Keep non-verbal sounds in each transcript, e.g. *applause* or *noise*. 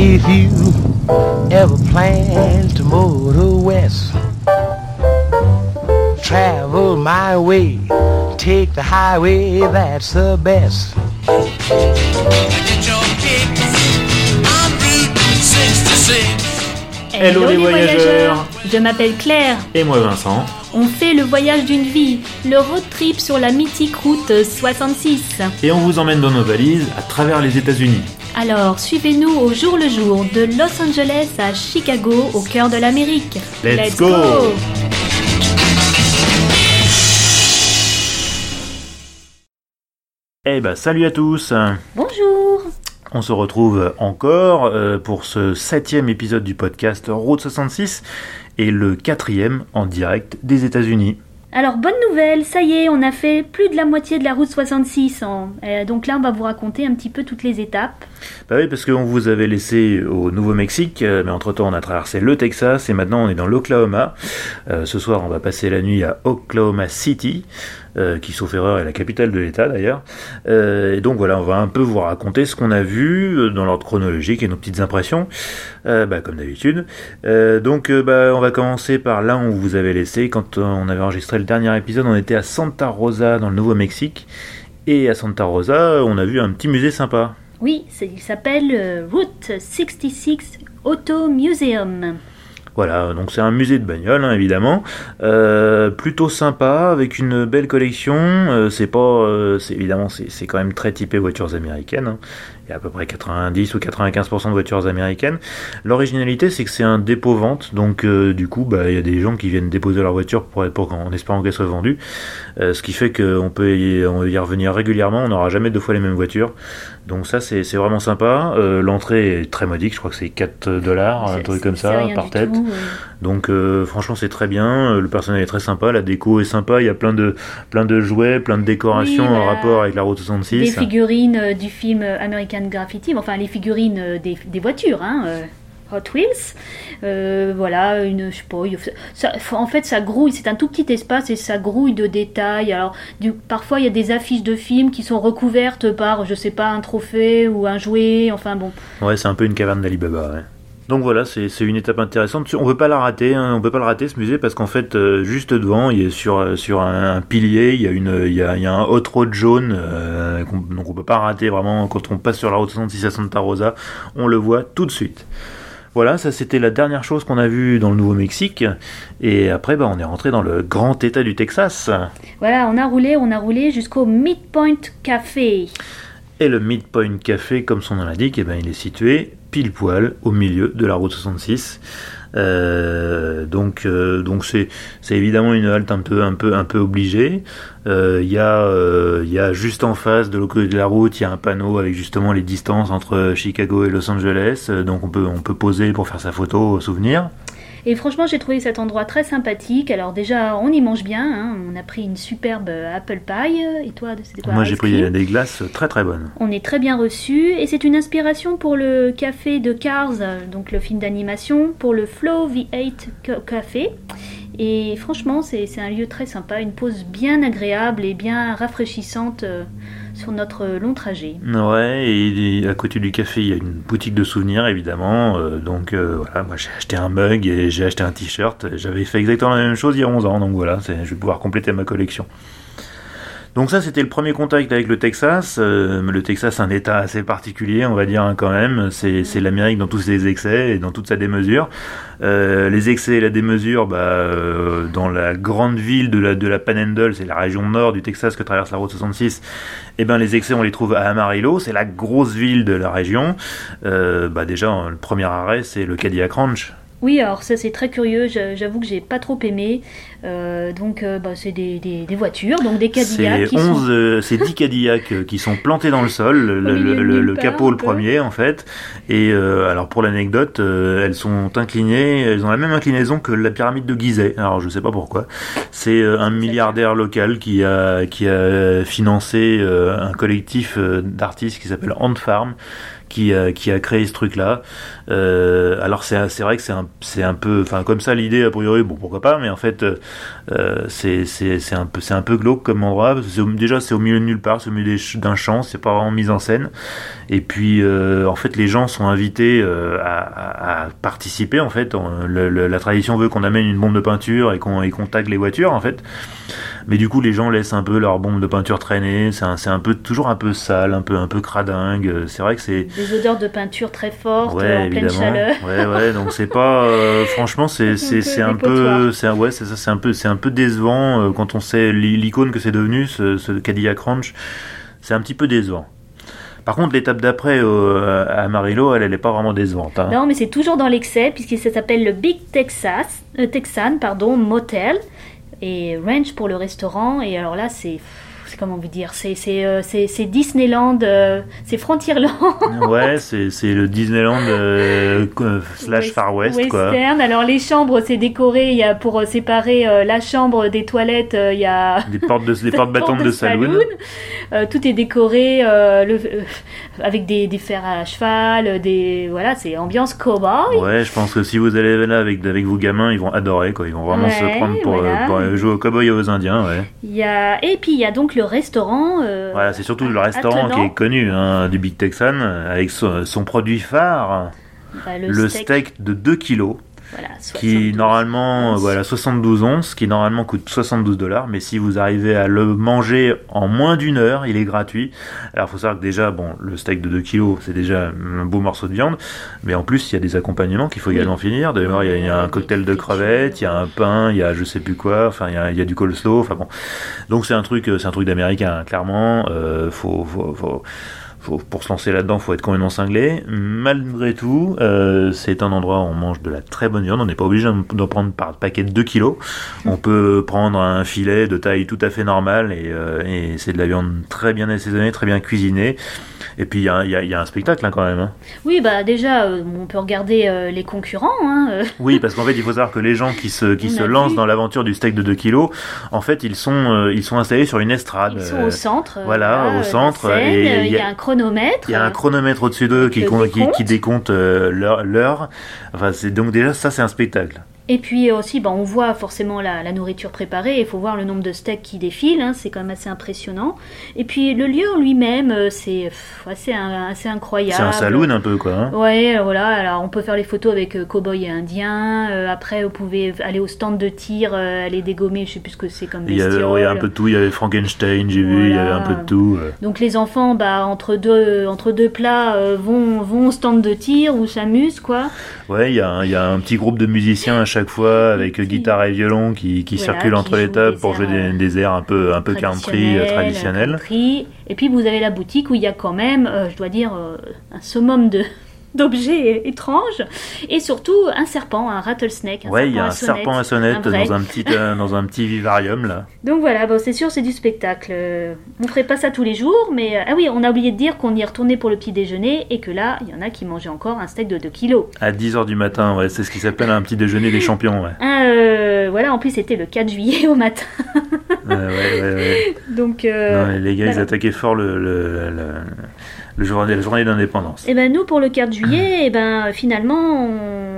If you ever plan to motor west, travel my way, take the highway, that's the best. Hello les voyageurs Je m'appelle Claire. Et moi Vincent. On fait le voyage d'une vie, le road trip sur la mythique route 66. Et on vous emmène dans nos valises à travers les États-Unis. Alors, suivez-nous au jour le jour de Los Angeles à Chicago, au cœur de l'Amérique. Let's go. Eh ben, salut à tous Bonjour On se retrouve encore euh, pour ce septième épisode du podcast Route 66 et le quatrième en direct des États-Unis. Alors, bonne nouvelle, ça y est, on a fait plus de la moitié de la route 66. hein. Euh, donc là, on va vous raconter un petit peu toutes les étapes. Bah oui, parce qu'on vous avait laissé au Nouveau-Mexique, euh, mais entre-temps on a traversé le Texas et maintenant on est dans l'Oklahoma. Euh, ce soir on va passer la nuit à Oklahoma City, qui sauf erreur est la capitale de l'État d'ailleurs. Et donc voilà, on va un peu vous raconter ce qu'on a vu dans l'ordre chronologique et nos petites impressions, euh, bah, comme d'habitude. Euh, donc euh, bah, on va commencer par là où on vous avait laissé. Quand on avait enregistré le dernier épisode, on était à Santa Rosa dans le Nouveau-Mexique. Et à Santa Rosa, on a vu un petit musée sympa. Oui, il s'appelle Route 66 Auto Museum. Voilà, donc c'est un musée de bagnole, hein, évidemment, Euh, plutôt sympa, avec une belle collection. Euh, c'est pas, euh, c'est évidemment, c'est c'est quand même très typé voitures américaines. hein. Il y a à peu près 90 ou 95% de voitures américaines. L'originalité, c'est que c'est un dépôt-vente, donc euh, du coup, bah, il y a des gens qui viennent déposer leur voiture pour, pour en espérant qu'elle soit vendue, Euh, ce qui fait qu'on peut y, on peut y revenir régulièrement. On n'aura jamais deux fois les mêmes voitures, donc ça, c'est vraiment sympa. Euh, L'entrée est très modique, je crois que c'est 4 dollars, un truc comme ça, par tête. tout. Donc franchement c'est très bien, le personnel est très sympa, la déco est sympa, il y a plein de plein de jouets, plein de décorations Oui, en voilà. rapport avec la route Des 66. figurines euh, du film euh, Graffiti, enfin les figurines euh, des, voitures, hein, euh, Hot Wheels. Euh, voilà, une, je sais pas, en fait ça grouille, c'est un tout petit espace et ça grouille de détails. Alors parfois il y a des affiches de films qui sont recouvertes par, je sais pas, un trophée ou un jouet, enfin bon. Ouais, c'est un peu une caverne d'Alibaba. Ouais. Donc voilà, c'est une étape intéressante. On peut pas la rater, hein, on peut pas le rater ce musée parce qu'en fait, euh, juste devant, il est sur euh, sur un, un pilier, il y a une il y a, il y a un hot road jaune, euh, qu'on- donc on peut pas rater vraiment quand on passe sur la route 66 à Santa Rosa, on le voit tout de suite. Voilà, ça c'était la dernière chose qu'on a vue dans le Nouveau-Mexique. Et après, bah, on est rentré dans le grand état du Texas. Voilà, on a roulé, on a roulé jusqu'au Midpoint Café. Et le Midpoint Café, comme son nom l'indique, eh ben, il est situé pile poil au milieu de la route 66. Euh, donc, euh, donc c'est, c'est évidemment une halte un peu, un peu, un peu obligée. Euh, Il y a, y a juste en face de l'autre côté de la route, il y a un panneau avec justement les distances entre Chicago et Los Angeles. Donc, on peut, on peut poser pour faire sa photo au souvenir. Et franchement, j'ai trouvé cet endroit très sympathique. Alors déjà, on y mange bien. hein. On a pris une superbe euh, apple pie. Et toi, c'était quoi Moi, j'ai pris des glaces très très bonnes. On est très bien reçu et c'est une inspiration pour le café de Cars, euh, donc le film d'animation, pour le Flow V8 Ca- Café. Et franchement, c'est un lieu très sympa, une pause bien agréable et bien rafraîchissante euh, sur notre long trajet. Ouais, et à côté du café, il y a une boutique de souvenirs, évidemment. euh, donc euh, voilà, moi j'ai acheté un mug et j'ai acheté un t-shirt. J'avais fait exactement la même chose il y a 11 ans, donc voilà, je vais pouvoir compléter ma collection. Donc ça, c'était le premier contact avec le Texas. Euh, le Texas, un état assez particulier, on va dire hein, quand même. C'est c'est l'Amérique dans tous ses excès et dans toute sa démesure. Euh, les excès et la démesure, bah, euh, dans la grande ville de la, de la Panhandle, c'est la région nord du Texas que traverse la route 66, eh ben les excès on les trouve à Amarillo, c'est la grosse ville de la région. Bah déjà le premier arrêt c'est le Cadillac Ranch. Oui, alors ça c'est très curieux, j'a- j'avoue que j'ai pas trop aimé. Euh, donc euh, bah, c'est des, des- des voitures, donc des Cadillacs C'est qui 11, sont... euh, c'est 10 Cadillacs euh, qui sont plantés dans le sol, le, capot le premier en fait. Et alors pour l'anecdote, elles sont inclinées, elles ont la même inclinaison que la pyramide de Gizeh. Alors je sais pas pourquoi. C'est un milliardaire local qui a qui a financé un collectif d'artistes qui s'appelle Ant Farm qui a, qui a créé ce truc-là. Euh, alors c'est vrai que c'est un un peu enfin comme ça l'idée a priori bon pourquoi pas mais en fait euh, c'est un peu c'est un peu glauque comme endroit déjà c'est au milieu de nulle part c'est au milieu d'un champ c'est pas vraiment mise en scène. Et puis euh, en fait les gens sont invités euh, à, participer en fait. La tradition veut qu'on amène une bombe de peinture et qu'on et qu'on tague les voitures en fait mais du coup les gens laissent un peu leur bombe de peinture traîner c'est un, un peu toujours un peu sale un peu un peu cradingue c'est vrai que c'est Des odeurs de peinture très fortes, Ouais, en pleine évidemment. chaleur. Ouais, ouais, donc c'est pas. euh, franchement, c'est *laughs* c'est un peu, c'est ouais, c'est ça, c'est un peu c'est un peu décevant euh, quand on sait l'i- l'icône que c'est devenu ce, ce Cadillac Ranch. C'est un petit peu décevant. Par contre, l'étape d'après euh, à Amarillo, elle, elle est pas vraiment décevante. hein. Non, mais c'est toujours dans l'excès, puisque ça s'appelle le Big Texas, euh, Texan pardon, Motel, et Ranch pour le restaurant. Et alors là, c'est. C'est Comment vous dire C'est c'est, euh, Disneyland, euh, c'est Frontierland. *laughs* Ouais, c'est c'est le Disneyland euh, slash Far West, quoi. Western. Alors les chambres, c'est décoré. Il y a pour séparer euh, la chambre des toilettes, euh, il y a *laughs* Des portes de des *laughs* portes battantes de saloon. Euh, tout est décoré le- avec des, des fers à cheval, des voilà, c'est ambiance cowboy. Ouais, je pense que si vous allez là avec, avec vos gamins, ils vont adorer, quoi. Ils vont vraiment se prendre pour, voilà. pour, jouer aux cowboys et aux indiens, ouais. Il y a et puis il y a donc le restaurant. euh, Voilà, c'est surtout le restaurant attenant. qui est connu hein, du Big Texan, avec son, son produit phare, Bah, le, steak. de 2 kilos, voilà, qui 72 normalement, onces. voilà, 72 onces, qui normalement coûte 72 dollars, mais si vous arrivez à le manger en moins d'une heure, il est gratuit. Alors, faut savoir que déjà, bon, le steak de 2 kilos, c'est déjà un beau morceau de viande, mais en plus, il y a des accompagnements qu'il faut Oui. également finir. D'ailleurs, il y a- il y, a un cocktail de crevettes, il y a un pain, il y a je sais plus quoi, enfin, il y a, il y a du coleslaw, enfin bon. Donc, c'est un truc, c'est un truc d'américain, hein, clairement. Euh, faut, faut, faut, pour se lancer là-dedans, faut être complètement cinglé. Malgré tout, euh, c'est un endroit où on mange de la très bonne viande. On n'est pas obligé d'en prendre par paquet de 2 kilos. On peut prendre un filet de taille tout à fait normale et, euh, et c'est de la viande très bien assaisonnée, très bien cuisinée. Et puis il y a, il y a- il y a un spectacle hein, quand même. hein. Oui, bah déjà, euh, on peut regarder les concurrents. Hein. *laughs* Oui, parce qu'en fait, il faut savoir que les gens qui se, qui On se a lancent vu. dans l'aventure du steak de 2 kilos, en fait, ils sont, ils sont installés sur une estrade. Ils sont au centre. voilà, au centre, scène, et il il y y, a- a un chronomètre. Il y a un chronomètre au-dessus d'eux qui, décompte. qui décompte euh, l'heure. Enfin, c'est donc déjà ça, c'est un spectacle. Et puis aussi, bah, on voit forcément la, la nourriture préparée. Il faut voir le nombre de steaks qui défilent. hein, c'est quand même assez impressionnant. Et puis le lieu en lui-même, euh, c'est assez, assez incroyable. C'est un saloon un peu quoi. hein. Ouais, voilà. Alors, on peut faire les photos avec euh, cow-boy et indien. Euh, après, vous pouvez aller au stand de tir, euh, aller dégommer, je sais plus ce que c'est comme Il y avait ouais, un peu de tout. Il y avait Frankenstein, j'ai vu. Il y avait un peu de tout. Donc les enfants, bah, entre deux, entre deux plats, vont, vont au stand de tir ou s'amusent, quoi. Ouais, il y, y a un petit groupe de musiciens à chaque fois avec guitare et violon qui, qui Voilà, circulent qui entre les tables pour jouer des, des airs un peu, un peu country euh, traditionnels. country. Et puis vous avez la boutique où il y a quand même, euh, je dois dire, euh, un summum de d'objets étranges et surtout un serpent, un rattlesnake. Un Ouais, il y a un serpent serpent à sonnette un dans un petit euh, dans un petit vivarium là. *laughs* Donc voilà, bon, c'est sûr, c'est du spectacle. Euh, On ferait pas ça tous les jours, mais euh, ah oui, on a oublié de dire qu'on y est retourné pour le petit déjeuner et que là, il y en a qui mangeaient encore un steak de 2 kilos. À 10h du matin, ouais, c'est ce qui s'appelle un petit déjeuner des champions, ouais. Euh, voilà, en plus c'était le 4 juillet au matin. Ouais, ouais, ouais, ouais. *laughs* Donc, euh, Non, les gars, ils attaquaient fort le, le, le, le journée, la journée d'indépendance. Et ben nous pour le 4 juillet, et ben finalement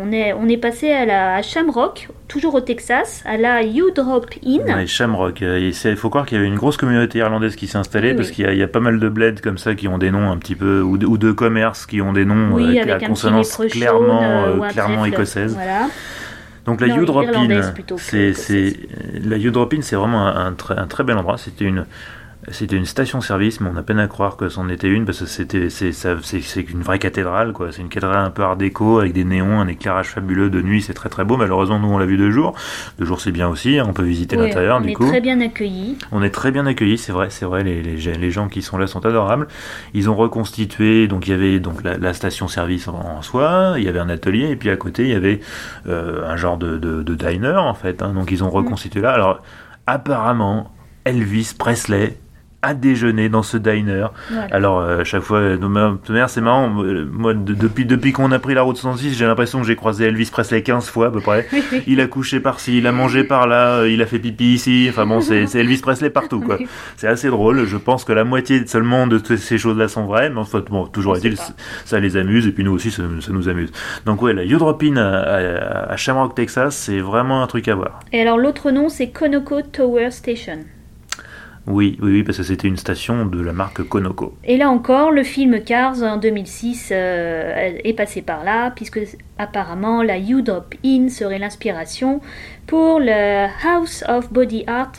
on est on est passé à la à Shamrock, toujours au Texas, à la U Drop Inn. Ouais, Shamrock. euh, Il faut croire qu'il y avait une grosse communauté irlandaise qui s'est installée Oui, parce oui. qu'il y, a- il y a pas mal de bleds comme ça qui ont des noms un petit peu ou de, ou de commerces qui ont des noms Oui, euh, avec à consonance clairement, euh, euh, clairement écossaise. Voilà. Donc la Non, U-Drop Inn, irlandaise plutôt que c'est écossaise. c'est- la U-Drop Inn, c'est vraiment un, un très, un très bel endroit. C'était une c'était une station-service, mais on a peine à croire que c'en était une parce que c'était c'est une vraie cathédrale quoi. C'est une cathédrale un peu art déco avec des néons, un éclairage fabuleux de nuit, c'est très très beau. Malheureusement, nous on l'a vu de jour. De jour c'est bien aussi, hein, on peut visiter Oui, l'intérieur on du est coup. très bien accueillis. On est très bien accueillis, c'est vrai, c'est vrai, les, les, les gens qui sont là sont adorables. Ils ont reconstitué, donc il y avait donc la, la station-service en, en soi, il y avait un atelier, et puis à côté il y avait euh, un genre de, de, de diner en fait. hein. donc ils ont reconstitué là. Alors apparemment, Elvis Presley à déjeuner dans ce diner. Alors, euh, à chaque fois, euh, c'est marrant. Moi, de- depuis, depuis qu'on a pris la route 66, j'ai l'impression que j'ai croisé Elvis Presley 15 fois à peu près. *laughs* Il a couché par-ci, il a mangé par-là, euh, il a fait pipi ici. Enfin bon, c'est Elvis Presley partout, quoi. *laughs* C'est assez drôle. Je pense que la moitié seulement de ces choses-là sont vraies, mais en fait, bon, toujours est-il, ça les amuse et puis nous aussi, ça, ça nous amuse. Donc ouais, la Udropin à, à, à Shamrock, Texas, c'est vraiment un truc à voir. Et alors l'autre nom c'est Conoco Tower Station. Oui, oui, oui, parce que c'était une station de la marque Konoko. Et là encore, le film Cars en 2006 euh, est passé par là, puisque apparemment la U-Drop In serait l'inspiration pour le House of Body Art.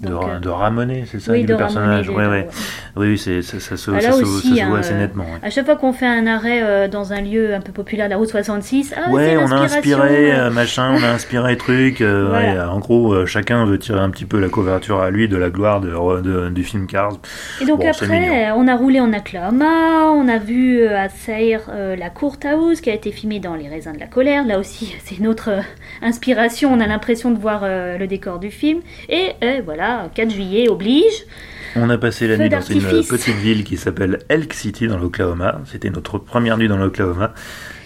De, Donc, Ra- euh, de Ramonet, c'est ça, oui, le personnage. Ouais, ouais. Oui, oui, c'est, ça, ça se, Ah, ça se- aussi, ça se voit hein, assez euh, nettement. ouais. À chaque fois qu'on fait un arrêt euh, dans un lieu un peu populaire la route 66, ah, Ouais, on a inspiré euh, euh, machin, on a inspiré truc. euh, Voilà. en gros, euh, chacun veut tirer un petit peu la couverture à lui de la gloire de, de- du film Cars. Et donc Bon, après, euh, on a roulé en Oklahoma, on a vu euh, à euh, la Courthouse qui a été filmée dans Les raisins de la colère. Là aussi, *laughs* c'est une autre euh, inspiration. On a l'impression de voir euh, le décor du film. Et euh, voilà, 4 juillet oblige. On a passé la nuit dans une petite ville qui s'appelle Elk City dans l'Oklahoma. C'était notre première nuit dans l'Oklahoma.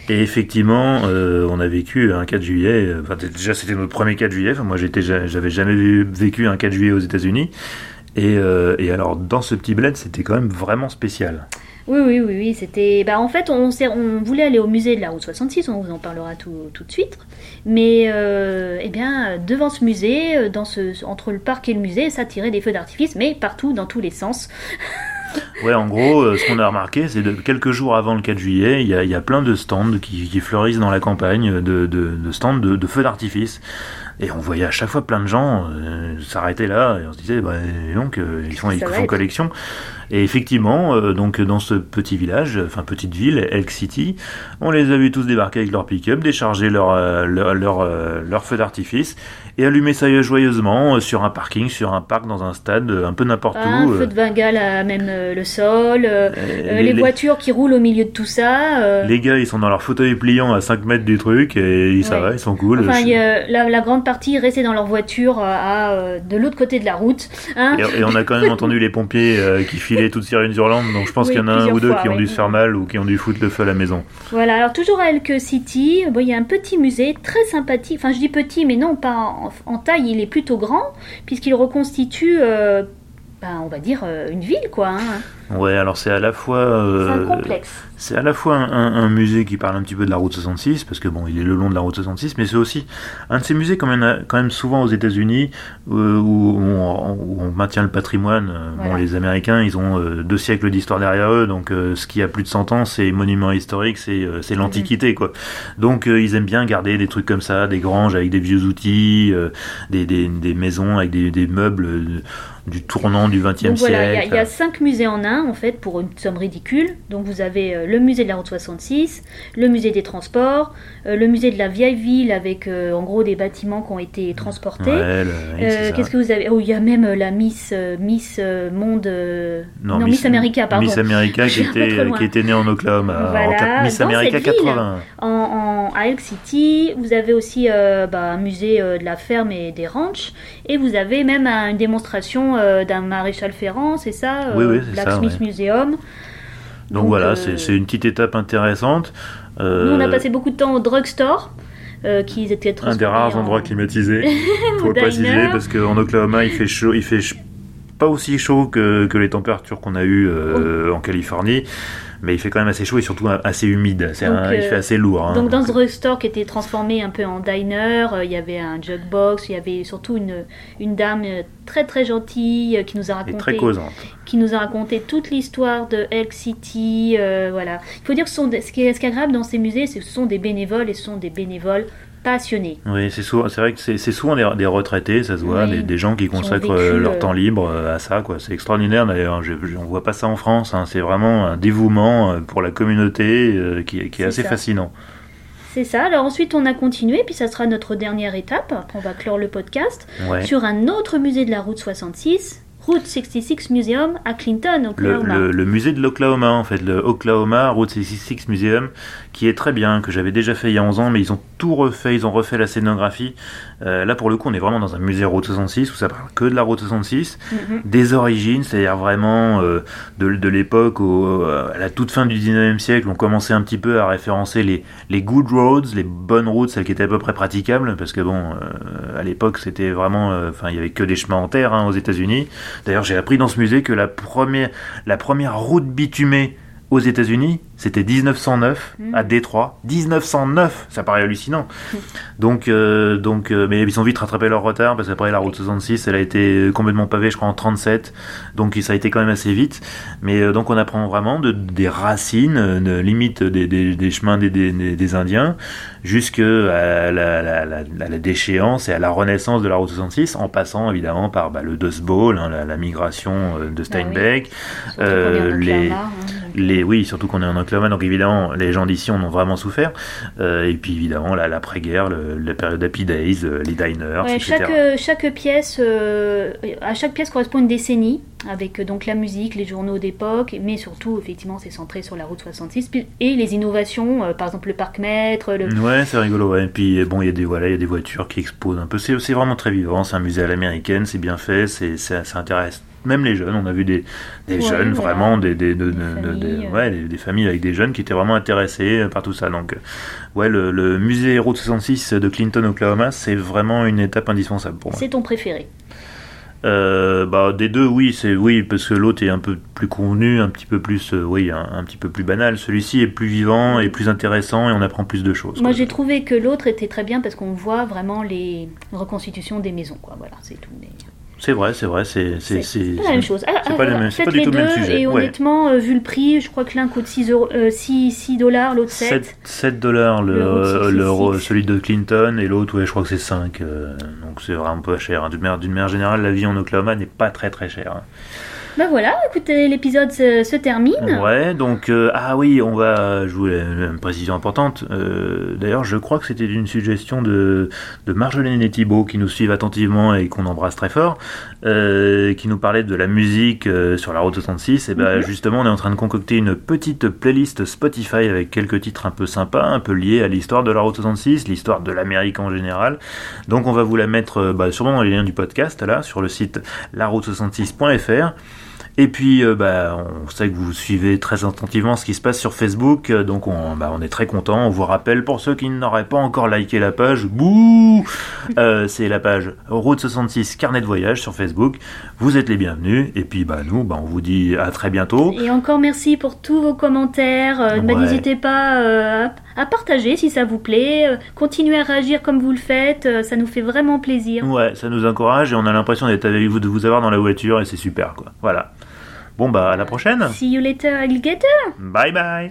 Et effectivement, euh, on a vécu un 4 juillet. euh, Enfin, déjà, c'était notre premier 4 juillet. Enfin, moi, j'avais jamais vécu un 4 juillet aux États-Unis. Et, euh, et alors, dans ce petit bled, c'était quand même vraiment spécial. Oui, oui, oui, oui. C'était. Bah, en fait, on, voulait aller au musée de la route 66. On vous en parlera tout, de suite. Mais, euh, eh bien, devant ce musée, euh, entre le parc et le musée, ça tirait des feux d'artifice, mais partout, dans tous les sens. *laughs* Ouais, en gros, euh, ce qu'on a remarqué, c'est de quelques jours avant le 4 juillet, il y a, plein de stands qui, fleurissent dans la campagne, de, de, stands de feux d'artifice. Et on voyait à chaque fois plein de gens euh, s'arrêter là, et on se disait, bah, donc, euh, ils font, ils font collection. Et effectivement, euh, donc dans ce petit village, enfin petite ville, Elk City, on les a vus tous débarquer avec leur pick-up, décharger leur, euh, leur, leur, leur feu d'artifice, et allumer ça joyeusement euh, sur un parking, sur un parc, dans un stade, euh, un peu n'importe Un où. feu euh, de Bengale à même le sol. euh, les- voitures qui roulent au milieu de tout ça. euh, Les gars, ils sont dans leur fauteuil pliant à 5 mètres du truc et ça Ouais. va, ils sont cool. Enfin, Je- il y a la, la grande partie restée dans leur voiture à, de l'autre côté de la route. hein. Et, et on a quand même entendu les pompiers euh, qui filaient toutes sirènes hurlantes, donc je pense Oui, qu'il y en a un ou deux fois, qui ont dû se faire mal ou qui ont dû foutre le feu à la maison. Voilà, alors toujours à Elk City, bon, il y a un petit musée très sympathique. Enfin, je dis petit, mais non, pas en, en taille, il est plutôt grand, puisqu'il reconstitue, euh, ben, on va dire, euh, une ville, quoi. hein. Ouais, alors c'est à la fois. Euh. C'est à la fois un, un- un musée qui parle un petit peu de la route 66, parce que bon, il est le long de la route 66, mais c'est aussi un de ces musées quand même, quand même souvent aux États-Unis euh, où, on, où on maintient le patrimoine. Euh, Bon, les Américains, ils ont euh, deux siècles d'histoire derrière eux, donc ce qui a plus de 100 ans, c'est monument historique, c'est c'est l'Antiquité, quoi. Donc ils aiment bien garder des trucs comme ça, des granges avec des vieux outils, des, des, des maisons avec des, des meubles du tournant du 20e Donc voilà, il y siècle. y, a cinq musées en en fait, pour une somme ridicule. Donc vous avez euh, le musée de la route 66, le musée des transports, euh, le musée de la vieille ville avec, euh, en gros, des bâtiments qui ont été transportés. Ouais, oui. Qu'est-ce que vous avez? Oh, il y a même la Miss Miss Monde. Non, Miss, America, pardon. Miss America qui *laughs* était, qui était née en Oklahoma. Voilà, en Miss America cette ville. 80. En, en- à Elk City, vous avez aussi euh, bah, un musée de la ferme et des ranchs. Et vous avez même une démonstration d'un maréchal Ferrand, c'est ça Oui, oui, c'est ça, Blacksmith Museum. Donc, Donc, voilà, euh, c'est une petite étape intéressante. Euh, Nous, on a passé beaucoup de temps au drugstore, euh, qui étaient un des rares en- endroits climatisés, *laughs* pour le préciser, parce qu'en Oklahoma, il fait chaud, il fait ch- pas aussi chaud que, que les températures qu'on a eues euh, Oh. en Californie, mais il fait quand même assez chaud et surtout assez humide. C'est Donc, un- il euh, fait assez lourd. hein. Donc dans ce drugstore qui était transformé un peu en diner, euh, il y avait un jukebox, il y avait surtout une, une dame euh, très très gentille euh, qui nous a raconté très causante. qui nous a raconté toute l'histoire de Elk City. euh, voilà. Il faut dire que ce, sont des- ce, qui est, ce qui est agréable dans ces musées, c'est que ce sont des bénévoles et ce sont des bénévoles passionnés. Oui, c'est souvent, c'est vrai que c'est souvent des, des retraités, ça se voit, Oui, des, des gens qui consacrent vécu, euh, leur euh, temps libre euh, à ça, quoi. C'est extraordinaire d'ailleurs. On voit pas ça en France. hein. C'est vraiment un dévouement pour la communauté euh, qui, est- qui est C'est assez ça. fascinant. C'est ça. Alors ensuite, on a continué, puis ça sera notre dernière étape. Après, on va clore le podcast Ouais. sur un autre musée de la route 66. Route 66 Museum à Clinton, Oklahoma. le- le musée de l'Oklahoma, en fait, le Oklahoma Route 66 Museum, qui est très bien, que j'avais déjà fait il y a 11 ans, mais ils ont tout refait, ils ont refait la scénographie. Euh, là, pour le coup, on est vraiment dans un musée Route 66, où ça parle que de la Route 66, Mhm. des origines, c'est-à-dire vraiment euh, de, de l'époque euh, à la toute fin du 19e siècle, on commençait un petit peu à référencer les, les good roads, les bonnes routes, celles qui étaient à peu près praticables, parce que bon, euh, à l'époque, c'était vraiment, enfin, il y avait que des chemins en terre hein, aux États-Unis. D'ailleurs, j'ai appris dans ce musée que la première, route bitumée aux États-Unis, c'était 1909 Mm. à Détroit. 1909, ça paraît hallucinant. Donc, euh, donc, euh, mais ils ont vite rattrapé leur retard parce qu'après la route 66, elle a été complètement pavée, je crois, en 37. Donc, ça a été quand même assez vite. Mais euh, donc, on apprend vraiment de, des racines, euh, de, limite des, des, des chemins des, des, des Indiens, jusqu'à la, la, la, déchéance et à la renaissance de la route 66, en passant évidemment par bah, le Dust Bowl, hein, la, migration euh, de Steinbeck, est en euh, les- Oklahoma, hein, les, oui, surtout qu'on est en Oklahoma, donc évidemment, les gens d'ici en ont vraiment souffert. Euh, et puis évidemment, la- l'après-guerre, la période Happy Days, euh, les diners, Ouais, etc. chaque, euh, chaque pièce, euh, à chaque pièce correspond une décennie, avec donc la musique, les journaux d'époque, mais surtout, effectivement, c'est centré sur la route 66, puis- et les innovations, euh, par exemple le parc maître, le... Ouais, c'est rigolo. Ouais. Et puis bon, il y a des voilà, il y a des voitures qui exposent un peu. C'est vraiment très vivant. C'est un musée à l'américaine, c'est bien fait. C'est ça intéresse même les jeunes. On a vu des, des Ouais, jeunes voilà. vraiment, des des, de- familles, ouais, des, familles avec des jeunes qui étaient vraiment intéressés euh, par tout ça. Donc euh, ouais, le, le musée Route 66 de Clinton, Oklahoma, c'est vraiment une étape indispensable pour moi. C'est ton préféré? Euh, bah, des deux, oui, c'est oui, parce que l'autre est un peu plus convenu, un petit peu plus, euh, oui, un, un petit peu plus banal. Celui-ci est plus vivant et plus intéressant et on apprend plus de choses. Moi, j'ai trouvé que l'autre était très bien parce qu'on voit vraiment les reconstitutions des maisons, quoi. Voilà, c'est tout. mais- C'est vrai, c'est vrai, c'est c'est C'est pas la même chose. Ah, c'est ah, pas faites pas du tout le même sujet, Et ouais. honnêtement, euh, vu le prix, je crois que l'un coûte 6, euros, euh, 6, 6 dollars, l'autre 7. 7, 7 dollars le, Le Route euh, 66. le ro- celui de Clinton et l'autre, ouais, je crois que c'est 5. euh, donc c'est vraiment pas cher. hein. D'une manière, manière générale, la vie en Oklahoma n'est pas très très chère. hein. Bah voilà, écoutez, l'épisode se, se termine. Ouais, donc euh, ah oui, on va jouer une précision importante. Euh, D'ailleurs, je crois que c'était une suggestion de, de Marjolaine et Thibault qui nous suivent attentivement et qu'on embrasse très fort, euh, qui nous parlait de la musique sur la route 66. Et ben Mhm. justement, on est en train de concocter une petite playlist Spotify avec quelques titres un peu sympas, un peu liés à l'histoire de la route 66, l'histoire de l'Amérique en général. Donc on va vous la mettre bah, sûrement dans les liens du podcast là sur le site laroute66.fr. Et puis, euh, bah, on sait que vous suivez très attentivement ce qui se passe sur Facebook, euh, donc on, bah, on est très content. On vous rappelle, pour ceux qui n'auraient pas encore liké la page, bouh, euh, c'est la page Route 66 Carnet de voyage sur Facebook. Vous êtes les bienvenus. Et puis, bah, nous, bah, on vous dit à très bientôt. Et encore merci pour tous vos commentaires. Bah, Ouais. N'hésitez pas à, à partager si ça vous plaît. Continuez à réagir comme vous le faites. Ça nous fait vraiment plaisir. Ouais, ça nous encourage et on a l'impression d'être avec vous, de vous avoir dans la voiture et c'est super, quoi. Voilà. Bon, bah, à la prochaine. See you later, alligator! Bye bye.